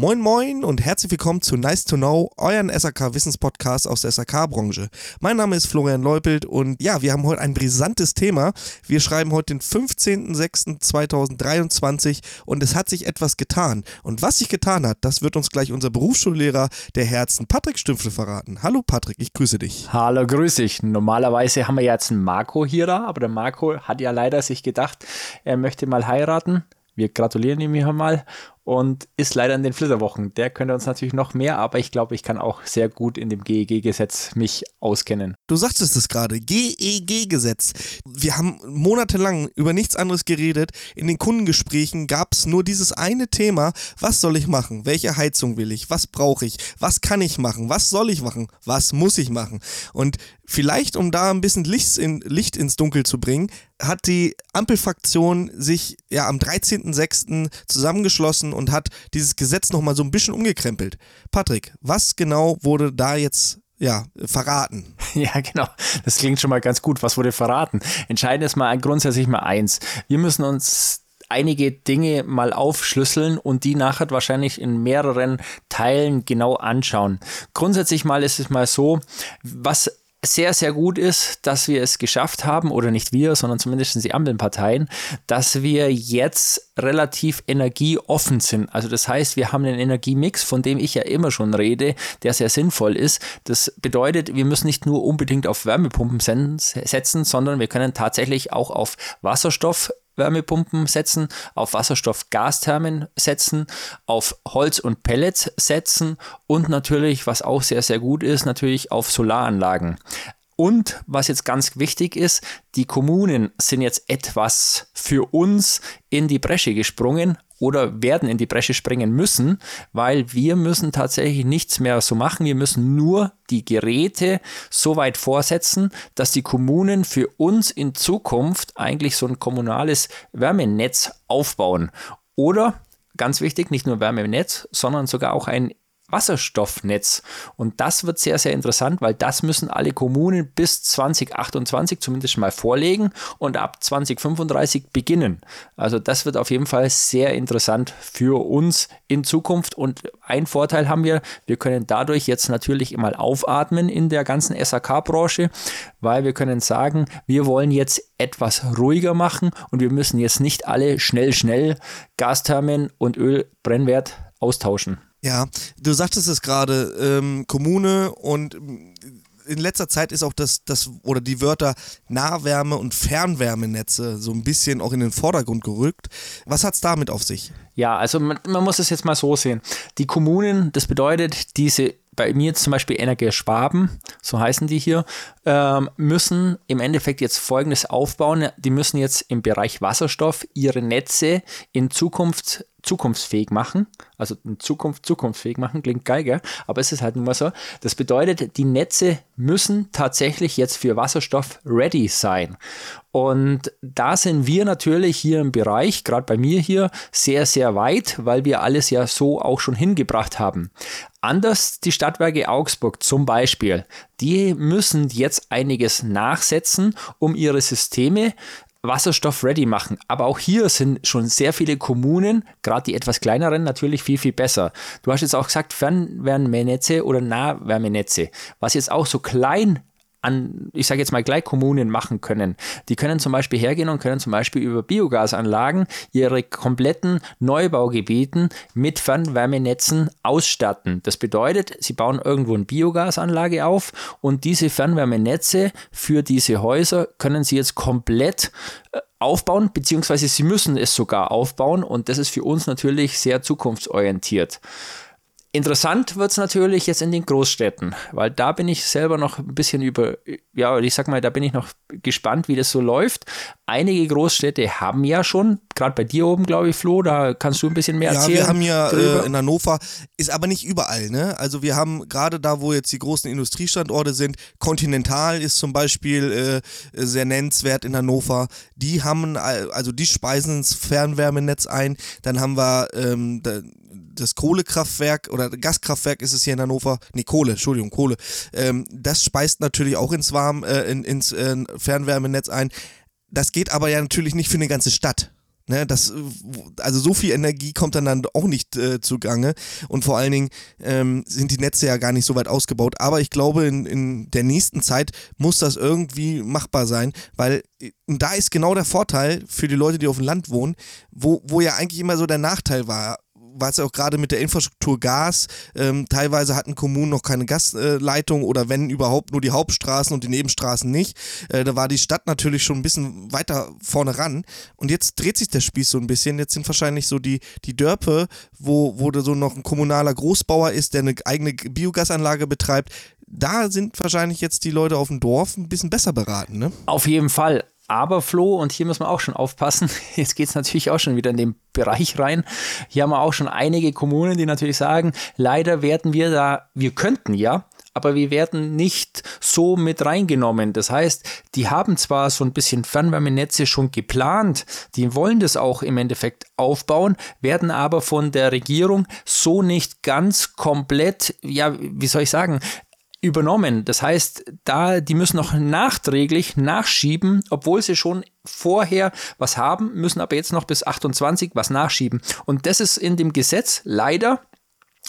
Moin Moin und herzlich willkommen zu Nice to Know, euren SAK Wissenspodcast aus der SAK-Branche. Mein Name ist Florian Leupelt und ja, wir haben heute ein brisantes Thema. Wir schreiben heute den 15.06.2023 und es hat sich etwas getan. Und was sich getan hat, das wird uns gleich unser Berufsschullehrer der Herzen, Patrick Stümpfle, verraten. Hallo Patrick, ich grüße dich. Hallo, grüße dich. Normalerweise haben wir jetzt einen Marco hier da, aber der Marco hat ja leider sich gedacht, er möchte mal heiraten. Wir gratulieren ihm hier mal und ist leider in den Flitterwochen. Der könnte uns natürlich noch mehr, aber ich glaube, ich kann auch sehr gut in dem GEG-Gesetz mich auskennen. Du sagtest es gerade, GEG-Gesetz. Wir haben monatelang über nichts anderes geredet. In den Kundengesprächen gab es nur dieses eine Thema, was soll ich machen? Welche Heizung will ich? Was brauche ich? Was kann ich machen? Was soll ich machen? Was muss ich machen? Und vielleicht, um da ein bisschen Licht, in, Licht ins Dunkel zu bringen, hat die Ampelfraktion sich ja am 13.06. zusammengeschlossen und hat dieses Gesetz nochmal so ein bisschen umgekrempelt. Patrick, was genau wurde da jetzt ja, verraten. Ja, genau. Das klingt schon mal ganz gut. Was wurde verraten? Entscheidend ist mal grundsätzlich mal eins. Wir müssen uns einige Dinge mal aufschlüsseln und die nachher wahrscheinlich in mehreren Teilen genau anschauen. Grundsätzlich mal ist es mal so, was sehr, sehr gut ist, dass wir es geschafft haben, oder nicht wir, sondern zumindest die Ampelparteien, dass wir jetzt relativ energieoffen sind. Also das heißt, wir haben einen Energiemix, von dem ich ja immer schon rede, der sehr sinnvoll ist. Das bedeutet, wir müssen nicht nur unbedingt auf Wärmepumpen setzen, sondern wir können tatsächlich auch auf Wasserstoff Wärmepumpen setzen, auf Wasserstoff-Gasthermen setzen, auf Holz und Pellets setzen und natürlich, was auch sehr, sehr gut ist, natürlich auf Solaranlagen. Und was jetzt ganz wichtig ist, die Kommunen sind jetzt etwas für uns in die Bresche gesprungen oder werden in die Bresche springen müssen, weil wir müssen tatsächlich nichts mehr so machen. Wir müssen nur die Geräte so weit vorsetzen, dass die Kommunen für uns in Zukunft eigentlich so ein kommunales Wärmenetz aufbauen. Oder ganz wichtig, nicht nur Wärmenetz, sondern sogar auch ein Wasserstoffnetz. Und das wird sehr, sehr interessant, weil das müssen alle Kommunen bis 2028 zumindest mal vorlegen und ab 2035 beginnen. Also das wird auf jeden Fall sehr interessant für uns in Zukunft. Und ein Vorteil haben wir, wir können dadurch jetzt natürlich mal aufatmen in der ganzen SAK-Branche, weil wir können sagen, wir wollen jetzt etwas ruhiger machen und wir müssen jetzt nicht alle schnell, schnell Gasthermen und Ölbrennwert austauschen. Ja, du sagtest es gerade, ähm, Kommune und in letzter Zeit ist auch das, das oder die Wörter Nahwärme und Fernwärmenetze so ein bisschen auch in den Vordergrund gerückt. Was hat es damit auf sich? Ja, also man, man muss es jetzt mal so sehen. Die Kommunen, das bedeutet, diese bei mir zum Beispiel Energie Schwaben, so heißen die hier, ähm, müssen im Endeffekt jetzt Folgendes aufbauen. Die müssen jetzt im Bereich Wasserstoff ihre Netze in Zukunft zukunftsfähig machen. Also in Zukunft zukunftsfähig machen, klingt geil, gell? aber es ist halt nun mal so. Das bedeutet, die Netze müssen tatsächlich jetzt für Wasserstoff ready sein. Und da sind wir natürlich hier im Bereich, gerade bei mir hier, sehr, sehr weit, weil wir alles ja so auch schon hingebracht haben. Anders die Stadtwerke Augsburg zum Beispiel, die müssen jetzt einiges nachsetzen, um ihre Systeme Wasserstoff ready machen. Aber auch hier sind schon sehr viele Kommunen, gerade die etwas kleineren, natürlich viel, viel besser. Du hast jetzt auch gesagt, Fernwärmenetze oder Nahwärmenetze. Was jetzt auch so klein an, ich sage jetzt mal gleich Kommunen machen können. Die können zum Beispiel hergehen und können zum Beispiel über Biogasanlagen ihre kompletten Neubaugebieten mit Fernwärmenetzen ausstatten. Das bedeutet, sie bauen irgendwo eine Biogasanlage auf und diese Fernwärmenetze für diese Häuser können sie jetzt komplett äh, aufbauen, beziehungsweise sie müssen es sogar aufbauen und das ist für uns natürlich sehr zukunftsorientiert. Interessant wird es natürlich jetzt in den Großstädten, weil da bin ich selber noch ein bisschen über, ja, ich sag mal, da bin ich noch gespannt, wie das so läuft. Einige Großstädte haben ja schon, gerade bei dir oben, glaube ich, Flo, da kannst du ein bisschen mehr erzählen. Ja, wir haben ja äh, in Hannover, ist aber nicht überall, ne? Also wir haben gerade da, wo jetzt die großen Industriestandorte sind, Continental ist zum Beispiel äh, sehr nennenswert in Hannover. Die haben, also die speisen ins Fernwärmenetz ein. Dann haben wir ähm, das Kohlekraftwerk oder Gaskraftwerk ist es hier in Hannover, nee, Kohle, Entschuldigung, Kohle, ähm, das speist natürlich auch ins Warm, äh, in, ins äh, Fernwärmenetz ein. Das geht aber ja natürlich nicht für eine ganze Stadt. Ne, das, also so viel Energie kommt dann, dann auch nicht äh, zugange. Und vor allen Dingen ähm, sind die Netze ja gar nicht so weit ausgebaut. Aber ich glaube, in, in der nächsten Zeit muss das irgendwie machbar sein, weil äh, da ist genau der Vorteil für die Leute, die auf dem Land wohnen, wo, wo ja eigentlich immer so der Nachteil war war es ja auch gerade mit der Infrastruktur Gas. Ähm, teilweise hatten Kommunen noch keine Gasleitung oder wenn überhaupt nur die Hauptstraßen und die Nebenstraßen nicht. Äh, da war die Stadt natürlich schon ein bisschen weiter vorne ran. Und jetzt dreht sich der Spieß so ein bisschen. Jetzt sind wahrscheinlich so die, die Dörpe, wo, wo da so noch ein kommunaler Großbauer ist, der eine eigene Biogasanlage betreibt. Da sind wahrscheinlich jetzt die Leute auf dem Dorf ein bisschen besser beraten. Ne? Auf jeden Fall. Aber Flo, und hier muss man auch schon aufpassen, jetzt geht es natürlich auch schon wieder in den Bereich rein. Hier haben wir auch schon einige Kommunen, die natürlich sagen, leider werden wir da, wir könnten ja, aber wir werden nicht so mit reingenommen. Das heißt, die haben zwar so ein bisschen Fernwärmenetze schon geplant, die wollen das auch im Endeffekt aufbauen, werden aber von der Regierung so nicht ganz komplett, ja, wie soll ich sagen, übernommen. Das heißt, da die müssen noch nachträglich nachschieben, obwohl sie schon vorher was haben, müssen aber jetzt noch bis 28 was nachschieben. Und das ist in dem Gesetz leider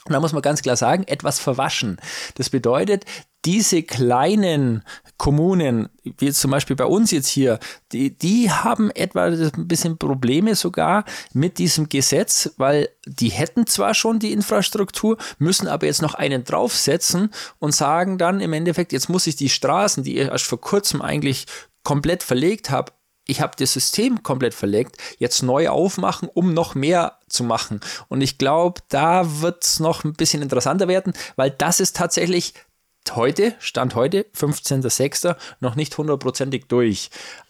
und da muss man ganz klar sagen, etwas verwaschen. Das bedeutet, diese kleinen Kommunen, wie jetzt zum Beispiel bei uns jetzt hier, die, die haben etwa ein bisschen Probleme sogar mit diesem Gesetz, weil die hätten zwar schon die Infrastruktur, müssen aber jetzt noch einen draufsetzen und sagen dann im Endeffekt, jetzt muss ich die Straßen, die ich erst vor kurzem eigentlich komplett verlegt habe, ich habe das System komplett verlegt, jetzt neu aufmachen, um noch mehr zu machen. Und ich glaube, da wird es noch ein bisschen interessanter werden, weil das ist tatsächlich heute, Stand heute, 15.06., noch nicht hundertprozentig durch.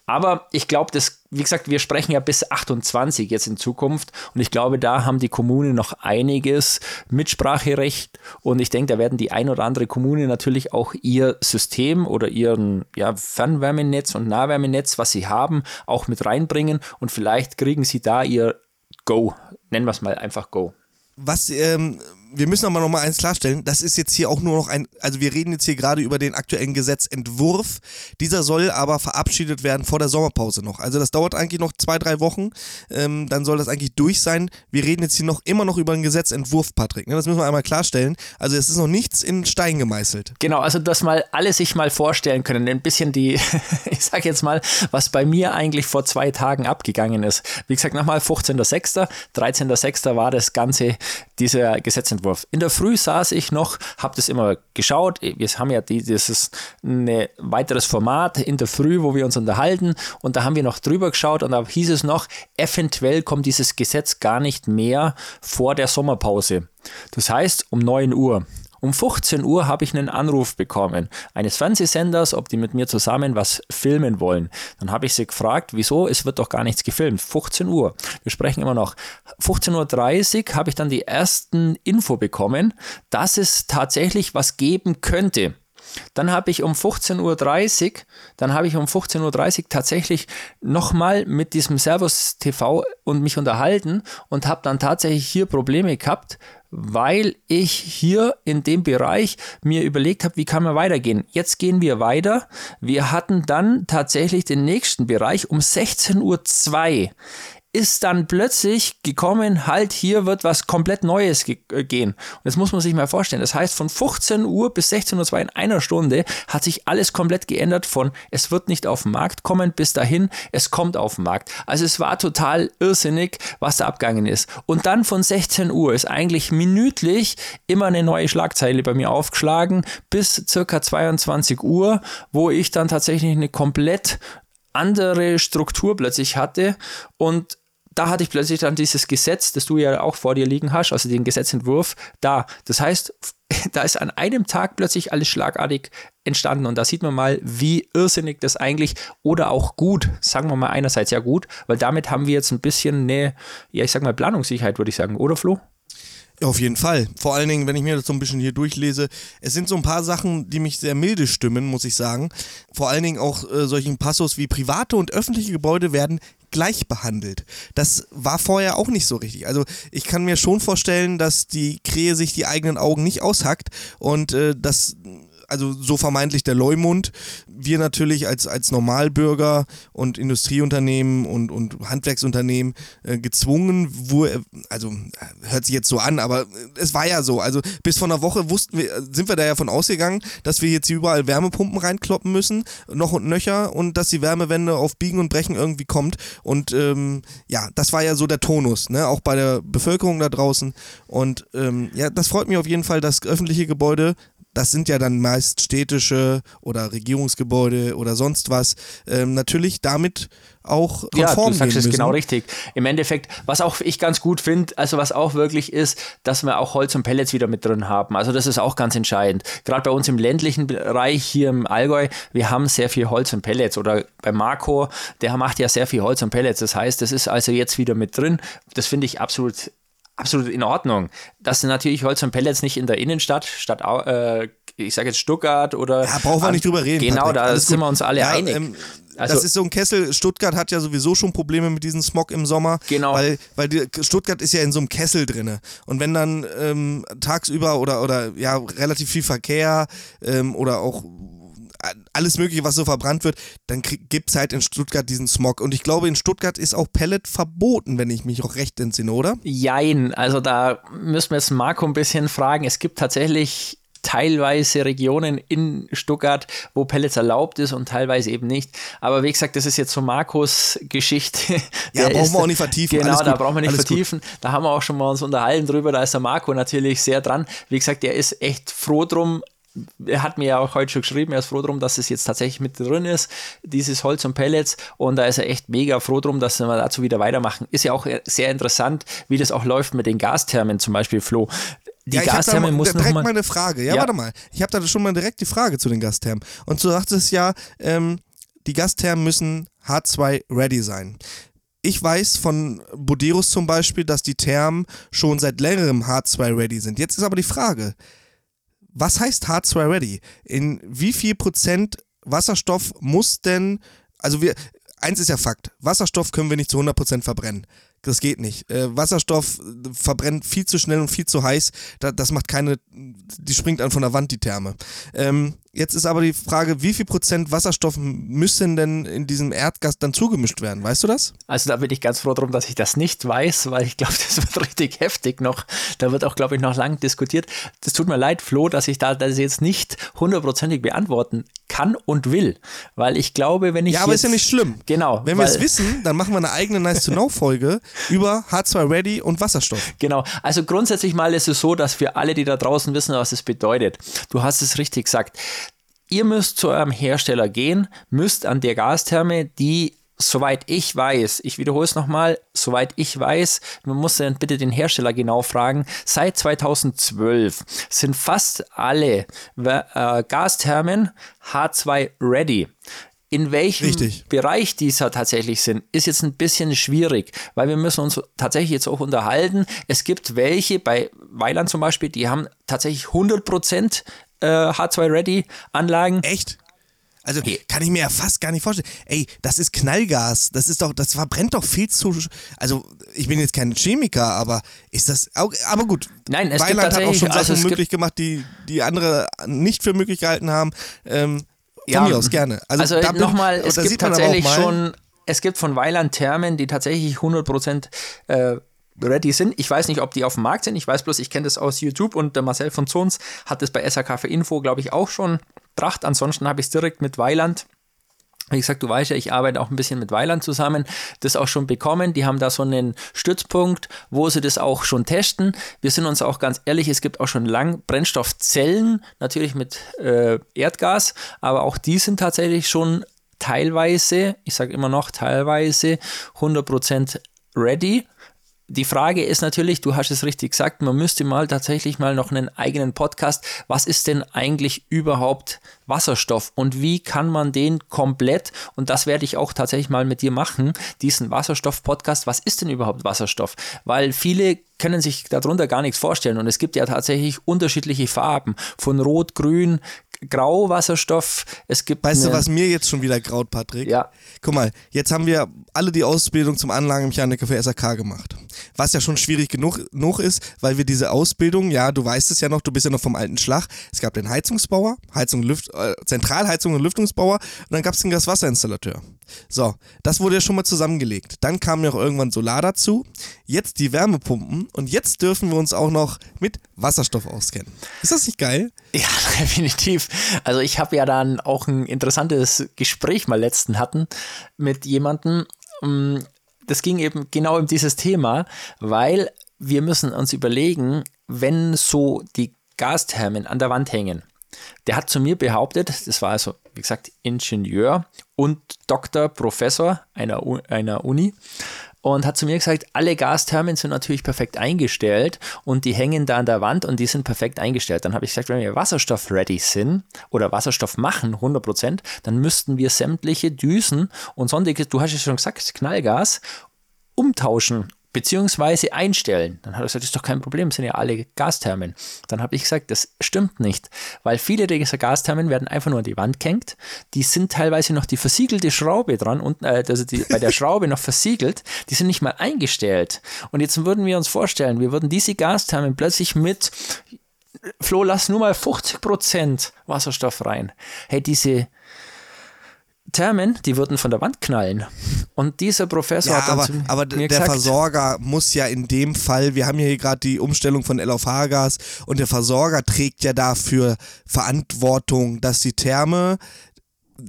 Aber ich glaube, das, wie gesagt, wir sprechen ja bis 28 jetzt in Zukunft. Und ich glaube, da haben die Kommunen noch einiges Mitspracherecht. Und ich denke, da werden die ein oder andere Kommune natürlich auch ihr System oder ihren ja, Fernwärmenetz und Nahwärmenetz, was sie haben, auch mit reinbringen. Und vielleicht kriegen sie da ihr Go, nennen wir es mal einfach Go. Was ähm, wir müssen aber noch mal eins klarstellen, das ist jetzt hier auch nur noch ein, also wir reden jetzt hier gerade über den aktuellen Gesetzentwurf. Dieser soll aber verabschiedet werden vor der Sommerpause noch. Also das dauert eigentlich noch zwei, drei Wochen, ähm, dann soll das eigentlich durch sein. Wir reden jetzt hier noch immer noch über einen Gesetzentwurf, Patrick. Ne? Das müssen wir einmal klarstellen. Also es ist noch nichts in Stein gemeißelt. Genau, also dass mal alle sich mal vorstellen können, ein bisschen die, ich sag jetzt mal, was bei mir eigentlich vor zwei Tagen abgegangen ist. Wie gesagt, nochmal 15.06., 13.06. war das Ganze, dieser Gesetzentwurf Gesetzentwurf. In der Früh saß ich noch, habe das immer geschaut. Wir haben ja dieses ein weiteres Format in der Früh, wo wir uns unterhalten und da haben wir noch drüber geschaut und da hieß es noch, eventuell kommt dieses Gesetz gar nicht mehr vor der Sommerpause. Das heißt um 9 Uhr. Um 15 Uhr habe ich einen Anruf bekommen eines Fernsehsenders, ob die mit mir zusammen was filmen wollen. Dann habe ich sie gefragt, wieso? Es wird doch gar nichts gefilmt. 15 Uhr. Wir sprechen immer noch. 15.30 Uhr habe ich dann die ersten Info bekommen, dass es tatsächlich was geben könnte. Dann habe ich um 15.30 Uhr, dann habe ich um 15.30 Uhr tatsächlich nochmal mit diesem Servus TV und mich unterhalten und habe dann tatsächlich hier Probleme gehabt, weil ich hier in dem Bereich mir überlegt habe, wie kann man weitergehen. Jetzt gehen wir weiter. Wir hatten dann tatsächlich den nächsten Bereich um 16.02 Uhr ist dann plötzlich gekommen, halt, hier wird was komplett Neues ge äh, gehen. Und das muss man sich mal vorstellen. Das heißt, von 15 Uhr bis 16.02 Uhr in einer Stunde hat sich alles komplett geändert von es wird nicht auf den Markt kommen bis dahin, es kommt auf den Markt. Also es war total irrsinnig, was da abgegangen ist. Und dann von 16 Uhr ist eigentlich minütlich immer eine neue Schlagzeile bei mir aufgeschlagen bis circa 22 Uhr, wo ich dann tatsächlich eine komplett andere Struktur plötzlich hatte und da hatte ich plötzlich dann dieses Gesetz, das du ja auch vor dir liegen hast, also den Gesetzentwurf, da. Das heißt, da ist an einem Tag plötzlich alles schlagartig entstanden und da sieht man mal, wie irrsinnig das eigentlich oder auch gut, sagen wir mal einerseits ja gut, weil damit haben wir jetzt ein bisschen eine, ja ich sag mal Planungssicherheit, würde ich sagen, oder Flo? Auf jeden Fall. Vor allen Dingen, wenn ich mir das so ein bisschen hier durchlese, es sind so ein paar Sachen, die mich sehr milde stimmen, muss ich sagen. Vor allen Dingen auch äh, solchen Passus wie private und öffentliche Gebäude werden gleich behandelt. Das war vorher auch nicht so richtig. Also ich kann mir schon vorstellen, dass die Krähe sich die eigenen Augen nicht aushackt und äh, dass also so vermeintlich der Leumund. Wir natürlich als, als Normalbürger und Industrieunternehmen und, und Handwerksunternehmen äh, gezwungen, wo, also hört sich jetzt so an, aber es war ja so. Also bis vor einer Woche wussten wir, sind wir da ja von ausgegangen, dass wir jetzt hier überall Wärmepumpen reinkloppen müssen, noch und nöcher und dass die Wärmewende auf Biegen und Brechen irgendwie kommt. Und ähm, ja, das war ja so der Tonus, ne? auch bei der Bevölkerung da draußen. Und ähm, ja, das freut mich auf jeden Fall, dass öffentliche Gebäude das sind ja dann meist städtische oder Regierungsgebäude oder sonst was, ähm, natürlich damit auch konform Ja, du sagst es müssen. genau richtig. Im Endeffekt, was auch ich ganz gut finde, also was auch wirklich ist, dass wir auch Holz und Pellets wieder mit drin haben. Also das ist auch ganz entscheidend. Gerade bei uns im ländlichen Bereich hier im Allgäu, wir haben sehr viel Holz und Pellets. Oder bei Marco, der macht ja sehr viel Holz und Pellets. Das heißt, das ist also jetzt wieder mit drin. Das finde ich absolut absolut in Ordnung. Dass natürlich Holz und Pellets nicht in der Innenstadt, statt, äh, ich sage jetzt Stuttgart oder. Ja, brauchen wir nicht drüber reden. Genau, Patrick. da Alles sind gut. wir uns alle ja, einig. Ähm, Also- das ist so ein Kessel. Stuttgart hat ja sowieso schon Probleme mit diesem Smog im Sommer. Genau. Weil, weil die, Stuttgart ist ja in so einem Kessel drinne. Und wenn dann ähm, tagsüber oder, oder ja relativ viel Verkehr ähm, oder auch alles Mögliche, was so verbrannt wird, dann gibt es halt in Stuttgart diesen Smog. Und ich glaube, in Stuttgart ist auch Pellet verboten, wenn ich mich auch recht entsinne, oder? Jein, also da müssen wir jetzt Marco ein bisschen fragen. Es gibt tatsächlich teilweise Regionen in Stuttgart, wo Pellets erlaubt ist und teilweise eben nicht. Aber wie gesagt, das ist jetzt so Marcos Geschichte. Ja, Der brauchen ist- wir auch nicht vertiefen. Genau, da gut. brauchen wir nicht Alles gut. vertiefen. Da haben wir auch schon mal uns unterhalten drüber. Da ist der Marco natürlich sehr dran. Wie gesagt, er ist echt froh drum. Er hat mir ja auch heute schon geschrieben, er ist froh drum, dass es jetzt tatsächlich mit drin ist, dieses Holz und Pellets. Und da ist er echt mega froh drum, dass wir dazu wieder weitermachen. Ist ja auch sehr interessant, wie das auch läuft mit den Gasthermen, zum Beispiel Flo. Die ja, ich hab da Gastherme mal, muss noch direkt mal, mal eine Frage. Ja, Ja. warte mal. Ich habe da schon mal direkt die Frage zu den Gasthermen. Und du sagtest ja, ähm, die Gasthermen müssen H2 ready sein. Ich weiß von Boderos zum Beispiel, dass die Thermen schon seit längerem H2 ready sind. Jetzt ist aber die Frage, was heißt H2 ready? In wie viel Prozent Wasserstoff muss denn, also wir, eins ist ja Fakt, Wasserstoff können wir nicht zu 100% verbrennen. Das geht nicht. Äh, Wasserstoff äh, verbrennt viel zu schnell und viel zu heiß. Da, das macht keine, die springt an von der Wand, die Therme. Ähm, jetzt ist aber die Frage, wie viel Prozent Wasserstoff müssen denn in diesem Erdgas dann zugemischt werden? Weißt du das? Also da bin ich ganz froh drum, dass ich das nicht weiß, weil ich glaube, das wird richtig heftig noch. Da wird auch, glaube ich, noch lang diskutiert. Das tut mir leid, Flo, dass ich da das jetzt nicht hundertprozentig beantworten kann und will, weil ich glaube, wenn ich Ja, aber jetzt, ist ja nicht schlimm. Genau. Wenn wir es wissen, dann machen wir eine eigene Nice to Know Folge über H2 Ready und Wasserstoff. Genau. Also grundsätzlich mal ist es so, dass für alle, die da draußen wissen, was es bedeutet. Du hast es richtig gesagt. Ihr müsst zu eurem Hersteller gehen, müsst an der Gastherme, die Soweit ich weiß, ich wiederhole es nochmal, soweit ich weiß, man muss dann bitte den Hersteller genau fragen, seit 2012 sind fast alle äh, Gasthermen H2 ready. In welchem Richtig. Bereich dieser tatsächlich sind, ist jetzt ein bisschen schwierig, weil wir müssen uns tatsächlich jetzt auch unterhalten. Es gibt welche, bei Weiland zum Beispiel, die haben tatsächlich 100% äh, H2-Ready-Anlagen. Echt? Also Okay. kann ich mir ja fast gar nicht vorstellen. Ey, das ist Knallgas. Das ist doch, das verbrennt doch viel zu. Also ich bin jetzt kein Chemiker, aber ist das. Aber gut. Nein, es Weiland hat auch schon also Sachen gibt- möglich gemacht, die die andere nicht für möglich gehalten haben. Ähm, Ja, von mir aus gerne. Also, Also, nochmal, es gibt tatsächlich schon, es gibt von Weiland Thermen, die tatsächlich 100% äh, ready sind. Ich weiß nicht, ob die auf dem Markt sind. Ich weiß bloß, ich kenne das aus YouTube und der Marcel von Zons hat das bei SAK für Info, glaube ich, auch schon gebracht. Ansonsten habe ich es direkt mit Weiland wie gesagt, du weißt ja, ich arbeite auch ein bisschen mit Weiland zusammen, das auch schon bekommen. Die haben da so einen Stützpunkt, wo sie das auch schon testen. Wir sind uns auch ganz ehrlich, es gibt auch schon lang Brennstoffzellen, natürlich mit äh, Erdgas, aber auch die sind tatsächlich schon teilweise, ich sage immer noch teilweise, 100% ready. Die Frage ist natürlich, du hast es richtig gesagt, man müsste mal tatsächlich mal noch einen eigenen Podcast. Was ist denn eigentlich überhaupt Wasserstoff und wie kann man den komplett, und das werde ich auch tatsächlich mal mit dir machen, diesen Wasserstoff-Podcast, was ist denn überhaupt Wasserstoff? Weil viele können sich darunter gar nichts vorstellen und es gibt ja tatsächlich unterschiedliche Farben, von Rot, Grün, Grauwasserstoff. Es gibt Weißt du, was mir jetzt schon wieder graut, Patrick? Ja. Guck mal, jetzt haben wir alle die Ausbildung zum Anlagenmechaniker für SAK gemacht. Was ja schon schwierig genug, genug ist, weil wir diese Ausbildung, ja, du weißt es ja noch, du bist ja noch vom alten Schlag. Es gab den Heizungsbauer, Heizung, Lüft, äh, Zentralheizung und Lüftungsbauer und dann gab es den Gaswasserinstallateur. So, das wurde ja schon mal zusammengelegt. Dann kam ja auch irgendwann Solar dazu, jetzt die Wärmepumpen und jetzt dürfen wir uns auch noch mit Wasserstoff auskennen. Ist das nicht geil? Ja, definitiv. Also ich habe ja dann auch ein interessantes Gespräch mal letzten hatten mit jemandem. ähm, Das ging eben genau um dieses Thema, weil wir müssen uns überlegen, wenn so die Gasthermen an der Wand hängen. Der hat zu mir behauptet, das war also, wie gesagt, Ingenieur und Doktor, Professor einer, einer Uni und hat zu mir gesagt, alle Gasthermen sind natürlich perfekt eingestellt und die hängen da an der Wand und die sind perfekt eingestellt. Dann habe ich gesagt, wenn wir Wasserstoff-ready sind oder Wasserstoff machen, 100%, dann müssten wir sämtliche Düsen und sonstige, du hast ja schon gesagt, Knallgas, umtauschen beziehungsweise einstellen. Dann hat er gesagt, das ist doch kein Problem, sind ja alle Gasthermen. Dann habe ich gesagt, das stimmt nicht, weil viele dieser Gasthermen werden einfach nur an die Wand gehängt. Die sind teilweise noch die versiegelte Schraube dran und äh, also die, bei der Schraube noch versiegelt. Die sind nicht mal eingestellt. Und jetzt würden wir uns vorstellen, wir würden diese Gasthermen plötzlich mit Flo, lass nur mal 50% Wasserstoff rein. Hey, diese Thermen, die würden von der Wand knallen. Und dieser Professor Ja, hat aber, zu aber der gesagt, Versorger muss ja in dem Fall, wir haben hier gerade die Umstellung von L auf H-Gas und der Versorger trägt ja dafür Verantwortung, dass die Therme,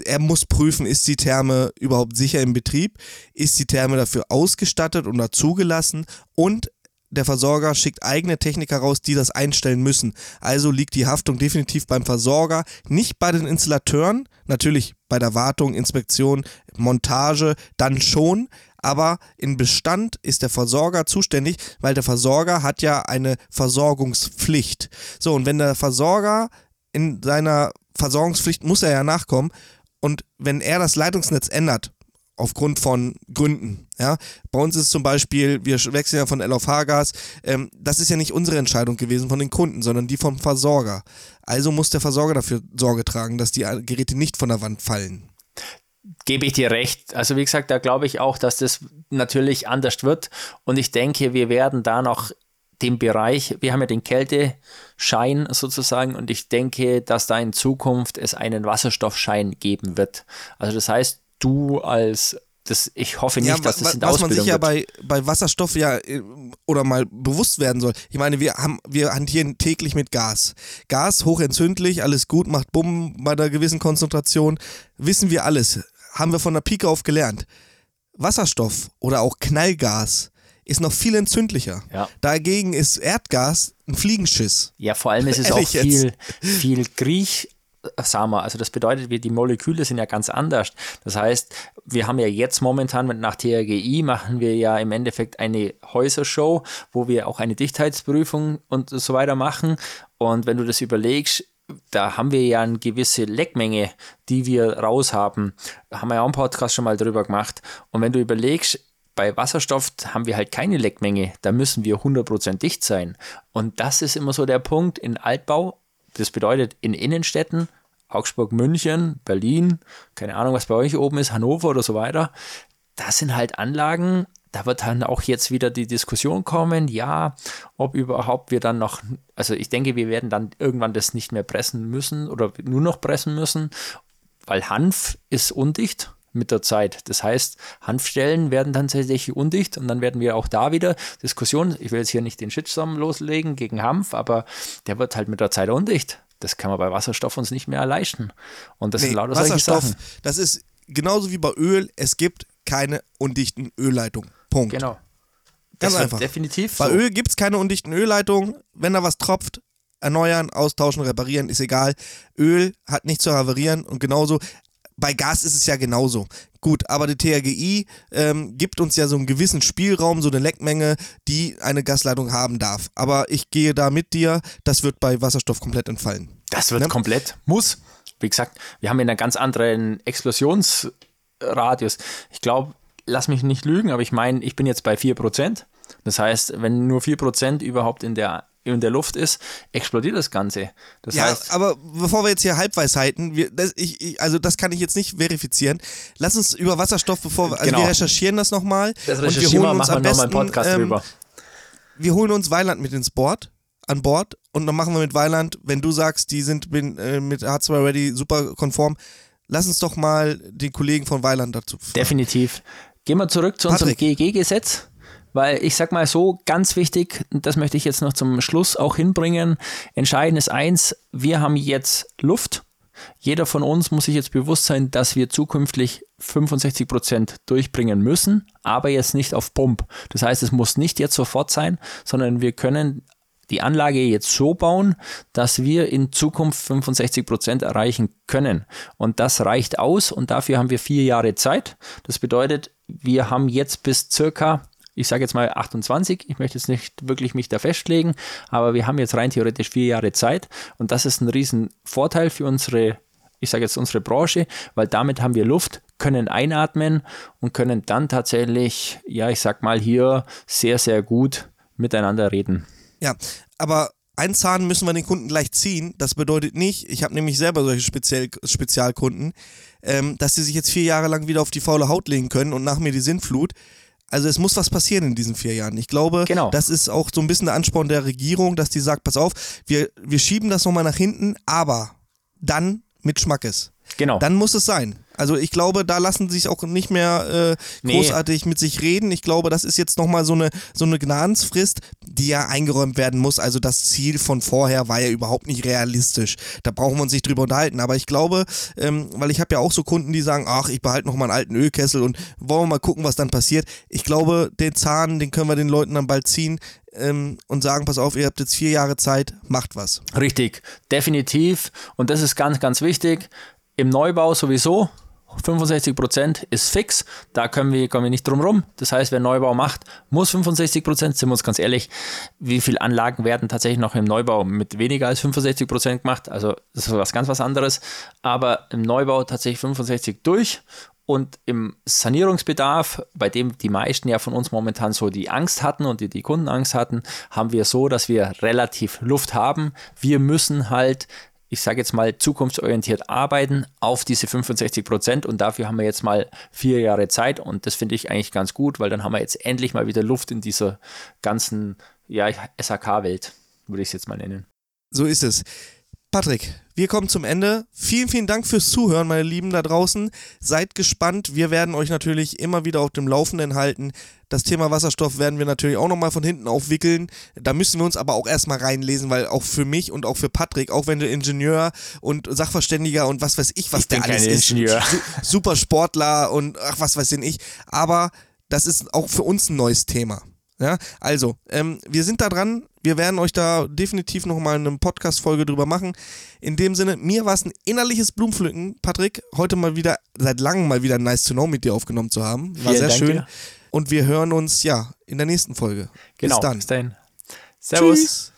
er muss prüfen, ist die Therme überhaupt sicher im Betrieb, ist die Therme dafür ausgestattet oder zugelassen und der Versorger schickt eigene Techniker raus, die das einstellen müssen. Also liegt die Haftung definitiv beim Versorger, nicht bei den Installateuren, natürlich bei der Wartung, Inspektion, Montage, dann schon, aber in Bestand ist der Versorger zuständig, weil der Versorger hat ja eine Versorgungspflicht. So, und wenn der Versorger in seiner Versorgungspflicht muss er ja nachkommen und wenn er das Leitungsnetz ändert, aufgrund von Gründen. Ja, bei uns ist zum Beispiel, wir wechseln ja von L auf H-Gas. Ähm, das ist ja nicht unsere Entscheidung gewesen von den Kunden, sondern die vom Versorger. Also muss der Versorger dafür Sorge tragen, dass die Geräte nicht von der Wand fallen. gebe ich dir recht. Also wie gesagt, da glaube ich auch, dass das natürlich anders wird. Und ich denke, wir werden da noch den Bereich, wir haben ja den Kälteschein sozusagen und ich denke, dass da in Zukunft es einen Wasserstoffschein geben wird. Also das heißt, du als das, ich hoffe nicht, Ja, dass das in der was man Ausbildung sich ja bei, bei Wasserstoff ja äh, oder mal bewusst werden soll. Ich meine, wir haben, wir hantieren täglich mit Gas. Gas hochentzündlich, alles gut, macht Bumm bei einer gewissen Konzentration. Wissen wir alles. Haben wir von der Pike auf gelernt. Wasserstoff oder auch Knallgas ist noch viel entzündlicher. Ja. Dagegen ist Erdgas ein Fliegenschiss. Ja, vor allem ist es auch viel, viel Griech. Sagen wir, also das bedeutet, die Moleküle sind ja ganz anders. Das heißt, wir haben ja jetzt momentan mit nach TRGI machen wir ja im Endeffekt eine Häusershow, wo wir auch eine Dichtheitsprüfung und so weiter machen. Und wenn du das überlegst, da haben wir ja eine gewisse Leckmenge, die wir raus haben. Da haben wir ja auch einen Podcast schon mal drüber gemacht. Und wenn du überlegst, bei Wasserstoff haben wir halt keine Leckmenge, da müssen wir 100% dicht sein. Und das ist immer so der Punkt in Altbau. Das bedeutet in Innenstädten, Augsburg, München, Berlin, keine Ahnung, was bei euch oben ist, Hannover oder so weiter. Das sind halt Anlagen, da wird dann auch jetzt wieder die Diskussion kommen, ja, ob überhaupt wir dann noch, also ich denke, wir werden dann irgendwann das nicht mehr pressen müssen oder nur noch pressen müssen, weil Hanf ist undicht mit der Zeit. Das heißt, Hanfstellen werden dann tatsächlich undicht und dann werden wir auch da wieder Diskussionen, ich will jetzt hier nicht den Shitstorm loslegen gegen Hanf, aber der wird halt mit der Zeit undicht. Das kann man bei Wasserstoff uns nicht mehr leisten. Und das sind lauter solche Wasserstoff, Sachen. das ist genauso wie bei Öl, es gibt keine undichten Ölleitungen. Punkt. Genau. Ganz einfach. definitiv Bei so. Öl gibt es keine undichten Ölleitungen. Wenn da was tropft, erneuern, austauschen, reparieren, ist egal. Öl hat nicht zu haverieren und genauso. Bei Gas ist es ja genauso. Gut, aber die THGI ähm, gibt uns ja so einen gewissen Spielraum, so eine Leckmenge, die eine Gasleitung haben darf. Aber ich gehe da mit dir, das wird bei Wasserstoff komplett entfallen. Das wird Ne? komplett, muss. Wie gesagt, wir haben ja einen ganz anderen Explosionsradius. Ich glaube, lass mich nicht lügen, aber ich meine, ich bin jetzt bei 4%. Das heißt, wenn nur 4% überhaupt in der in der Luft ist, explodiert das Ganze. Das ja, heißt, aber bevor wir jetzt hier Halbweisheiten, wir, das, ich, ich, also das kann ich jetzt nicht verifizieren. Lass uns über Wasserstoff, bevor wir, also Genau. wir recherchieren das nochmal. das und wir recherchieren wir, holen uns wir am nochmal einen besten, Podcast ähm, drüber. wir holen uns Weiland mit ins Board, an Bord und dann machen wir mit Weiland, wenn du sagst, die sind bin, äh, mit H2 Ready super konform, lass uns doch mal den Kollegen von Weiland dazu fragen. Definitiv. Gehen wir zurück zu unserem Patrick. GEG-Gesetz, weil ich sag mal so, ganz wichtig, das möchte ich jetzt noch zum Schluss auch hinbringen. Entscheidend ist eins, wir haben jetzt Luft. Jeder von uns muss sich jetzt bewusst sein, dass wir zukünftig 65 Prozent durchbringen müssen, aber jetzt nicht auf Pump. Das heißt, es muss nicht jetzt sofort sein, sondern wir können die Anlage jetzt so bauen, dass wir in Zukunft 65 Prozent erreichen können. Und das reicht aus und dafür haben wir vier Jahre Zeit. Das bedeutet, wir haben jetzt bis circa, ich sage jetzt mal 28, ich möchte jetzt nicht wirklich mich da festlegen, aber wir haben jetzt rein theoretisch vier Jahre Zeit und das ist ein riesen Vorteil für unsere, ich sage jetzt unsere Branche, weil damit haben wir Luft, können einatmen und können dann tatsächlich, ja, ich sag mal hier sehr, sehr gut miteinander reden. Ja, aber einen Zahn müssen wir den Kunden gleich ziehen. Das bedeutet nicht, ich habe nämlich selber solche Speziell Spezialkunden, ähm, dass die sich jetzt vier Jahre lang wieder auf die faule Haut legen können und nach mir die Sintflut. Also es muss was passieren in diesen vier Jahren. Ich glaube, Genau. das ist auch so ein bisschen der Ansporn der Regierung, dass die sagt, pass auf, wir, wir schieben das nochmal nach hinten, aber dann mit Schmackes. Genau. Dann muss es sein. Also ich glaube, da lassen sie sich auch nicht mehr äh, Nee. großartig mit sich reden. Ich glaube, das ist jetzt nochmal so eine, so eine Gnadensfrist, die ja eingeräumt werden muss. Also das Ziel von vorher war ja überhaupt nicht realistisch. Da brauchen wir uns nicht drüber unterhalten. Aber ich glaube, ähm, weil ich habe ja auch so Kunden, die sagen, ach, ich behalte noch mal einen alten Ölkessel und wollen wir mal gucken, was dann passiert. Ich glaube, den Zahn, den können wir den Leuten dann bald ziehen ähm, und sagen, pass auf, ihr habt jetzt vier Jahre Zeit, macht was. Richtig, definitiv. Und das ist ganz, ganz wichtig. Im Neubau sowieso. 65 Prozent ist fix, da können wir, kommen wir nicht drum rum. Das heißt, wer Neubau macht, muss 65%, Prozent. sind wir uns ganz ehrlich, wie viele Anlagen werden tatsächlich noch im Neubau mit weniger als 65 Prozent gemacht? Also das ist was ganz was anderes. Aber im Neubau tatsächlich 65 durch und im Sanierungsbedarf, bei dem die meisten ja von uns momentan so die Angst hatten und die, die Kunden Angst hatten, haben wir so, dass wir relativ Luft haben. Wir müssen halt, ich sage jetzt mal, zukunftsorientiert arbeiten auf diese 65 Prozent und dafür haben wir jetzt mal vier Jahre Zeit und das finde ich eigentlich ganz gut, weil dann haben wir jetzt endlich mal wieder Luft in dieser ganzen ja, SAK-Welt, würde ich es jetzt mal nennen. So ist es. Patrick, wir kommen zum Ende. Vielen, vielen Dank fürs Zuhören, meine Lieben da draußen. Seid gespannt. Wir werden euch natürlich immer wieder auf dem Laufenden halten. Das Thema Wasserstoff werden wir natürlich auch nochmal von hinten aufwickeln. Da müssen wir uns aber auch erstmal reinlesen, weil auch für mich und auch für Patrick, auch wenn du Ingenieur und Sachverständiger und was weiß ich, was Ich der alles ist. Ingenieur. Su super Sportler und ach, was weiß denn ich. Aber das ist auch für uns ein neues Thema. Ja, also, ähm, wir sind da dran. Wir werden euch da definitiv nochmal eine Podcast-Folge drüber machen. In dem Sinne, mir war es ein innerliches Blumenpflücken, Patrick, heute mal wieder, seit langem mal wieder nice to know mit dir aufgenommen zu haben. War Vielen sehr Dank schön. dir. Und wir hören uns, ja, in der nächsten Folge. Genau, Bis dann. bis dahin. Servus. Tschüss.